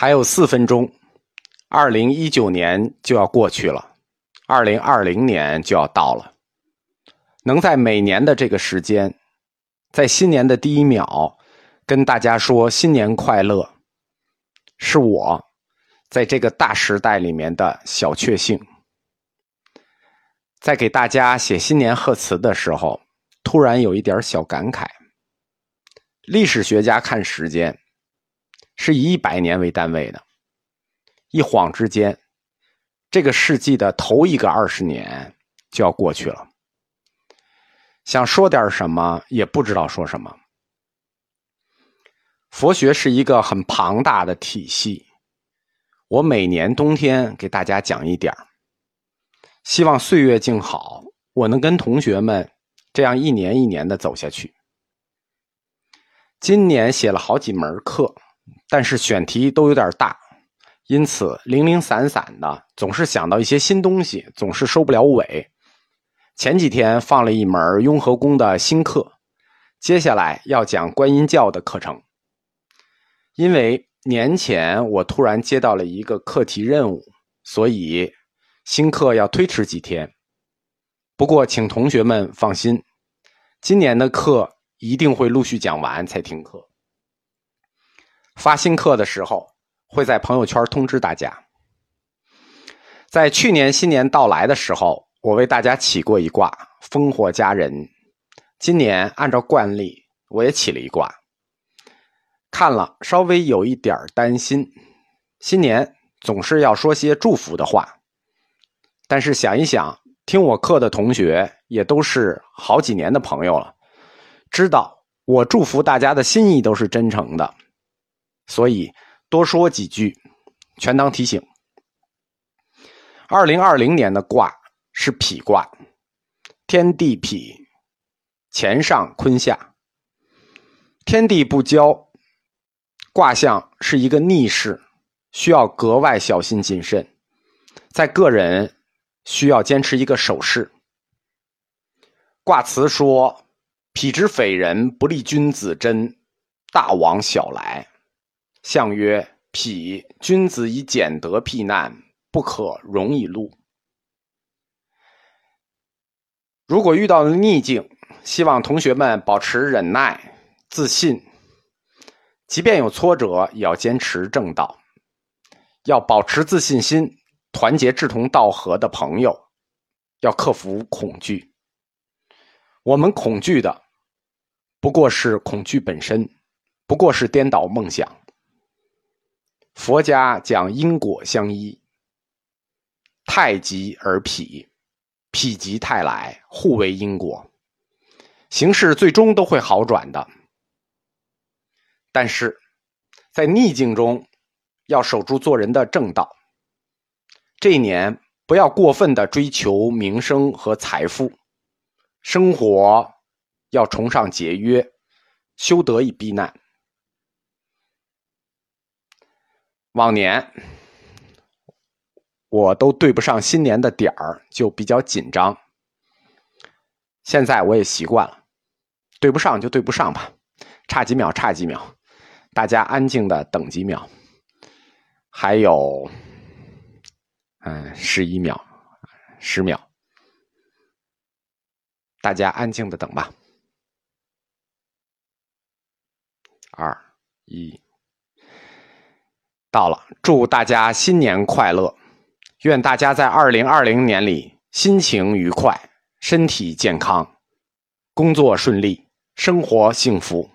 还有四分钟，二零一九年就要过去了，二零二零年就要到了。能在每年的这个时间，在新年的第一秒，跟大家说新年快乐，是我在这个大时代里面的小确幸。在给大家写新年贺词的时候，突然有一点小感慨。历史学家看时间。是以一百年为单位的，一晃之间，这个世纪的头一个二十年就要过去了。想说点什么，也不知道说什么。佛学是一个很庞大的体系，我每年冬天给大家讲一点希望岁月静好，我能跟同学们这样一年一年的走下去。今年写了好几门课。但是选题都有点大，因此零零散散的，总是想到一些新东西，总是收不了尾。前几天放了一门雍和宫的新课，接下来要讲观音教的课程。因为年前我突然接到了一个课题任务，所以新课要推迟几天。不过请同学们放心，今年的课一定会陆续讲完才停课。发新课的时候，会在朋友圈通知大家。在去年新年到来的时候，我为大家起过一卦“烽火佳人”。今年按照惯例，我也起了一卦。看了稍微有一点担心，新年总是要说些祝福的话。但是想一想，听我课的同学也都是好几年的朋友了，知道我祝福大家的心意都是真诚的。所以多说几句，全当提醒。二零二零年的卦是否卦，天地否，乾上坤下，天地不交，卦象是一个逆势，需要格外小心谨慎。在个人需要坚持一个守势。卦辞说：“否之匪人，不利君子真，大往小来。”相曰：“否，君子以俭德避难，不可容以禄。如果遇到了逆境，希望同学们保持忍耐、自信，即便有挫折，也要坚持正道，要保持自信心，团结志同道合的朋友，要克服恐惧。我们恐惧的，不过是恐惧本身，不过是颠倒梦想。”佛家讲因果相依，太极而否，否极泰来，互为因果，形势最终都会好转的。但是，在逆境中，要守住做人的正道。这一年，不要过分的追求名声和财富，生活要崇尚节约，修德以避难。往年我都对不上新年的点儿，就比较紧张。现在我也习惯了，对不上就对不上吧，差几秒差几秒，大家安静的等几秒。还有，嗯，十一秒，十秒，大家安静的等吧。二一。到了，祝大家新年快乐！愿大家在二零二零年里心情愉快、身体健康、工作顺利、生活幸福。